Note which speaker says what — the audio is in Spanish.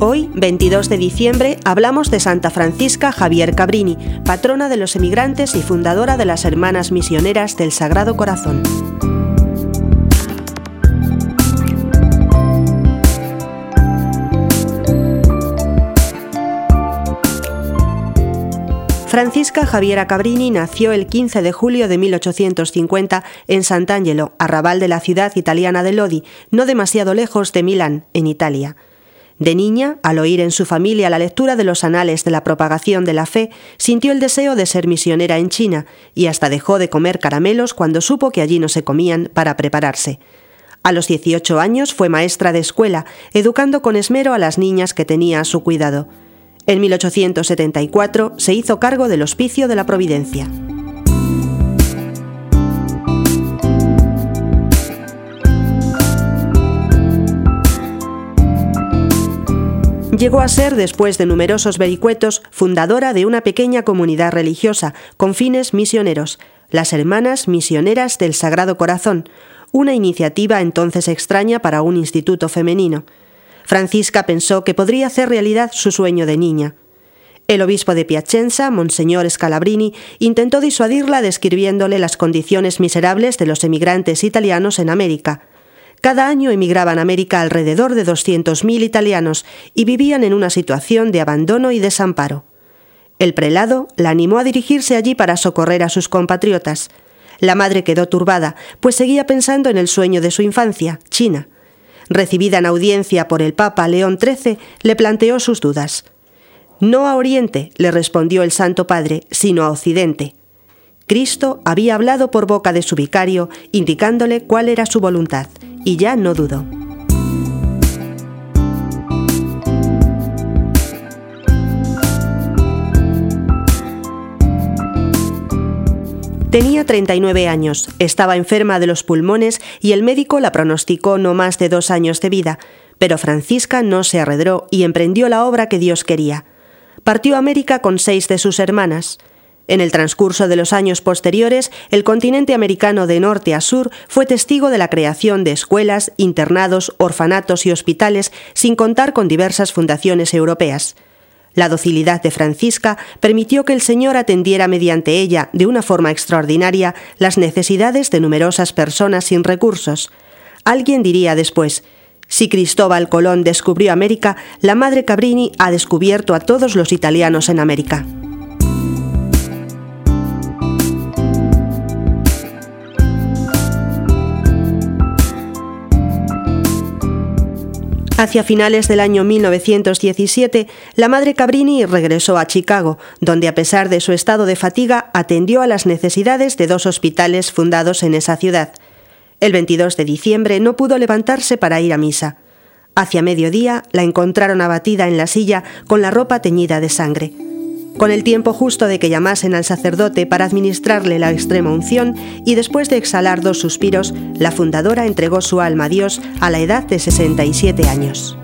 Speaker 1: 22 de diciembre hablamos de Santa Francisca Javier Cabrini, patrona de los emigrantes y fundadora de las Hermanas Misioneras del Sagrado Corazón. Francisca Javiera Cabrini nació el 15 de julio de 1850 en Sant'Angelo, arrabal de la ciudad italiana de Lodi, no demasiado lejos de Milán, en Italia. De niña, al oír en su familia la lectura de los anales de la propagación de la fe, sintió el deseo de ser misionera en China y hasta dejó de comer caramelos cuando supo que allí no se comían para prepararse. A los 18 años fue maestra de escuela, educando con esmero a las niñas que tenía a su cuidado. En 1874 se hizo cargo del Hospicio de la Providencia. Llegó a ser, después de numerosos vericuetos, fundadora de una pequeña comunidad religiosa con fines misioneros, las Hermanas Misioneras del Sagrado Corazón, una iniciativa entonces extraña para un instituto femenino. Francisca pensó que podría hacer realidad su sueño de niña. El obispo de Piacenza, Monseñor Scalabrini, intentó disuadirla describiéndole las condiciones miserables de los emigrantes italianos en América. Cada año emigraban a América alrededor de 200.000 italianos y vivían en una situación de abandono y desamparo. El prelado la animó a dirigirse allí para socorrer a sus compatriotas. La madre quedó turbada, pues seguía pensando en el sueño de su infancia, China. Recibida en audiencia por el Papa León XIII, le planteó sus dudas. No a Oriente, le respondió el Santo Padre, sino a Occidente. Cristo había hablado por boca de su vicario, indicándole cuál era su voluntad, y ya no dudó. Tenía 39 años, estaba enferma de los pulmones y el médico la pronosticó no más de dos años de vida, pero Francisca no se arredró y emprendió la obra que Dios quería. Partió a América con seis de sus hermanas. En el transcurso de los años posteriores, el continente americano de norte a sur fue testigo de la creación de escuelas, internados, orfanatos y hospitales, sin contar con diversas fundaciones europeas. La docilidad de Francisca permitió que el Señor atendiera mediante ella, de una forma extraordinaria, las necesidades de numerosas personas sin recursos. Alguien diría después, si Cristóbal Colón descubrió América, la Madre Cabrini ha descubierto a todos los italianos en América. Hacia finales del año 1917, la madre Cabrini regresó a Chicago, donde a pesar de su estado de fatiga atendió a las necesidades de dos hospitales fundados en esa ciudad. El 22 de diciembre no pudo levantarse para ir a misa. Hacia mediodía la encontraron abatida en la silla con la ropa teñida de sangre. Con el tiempo justo de que llamasen al sacerdote para administrarle la extrema unción y después de exhalar dos suspiros, la fundadora entregó su alma a Dios a la edad de 67 años.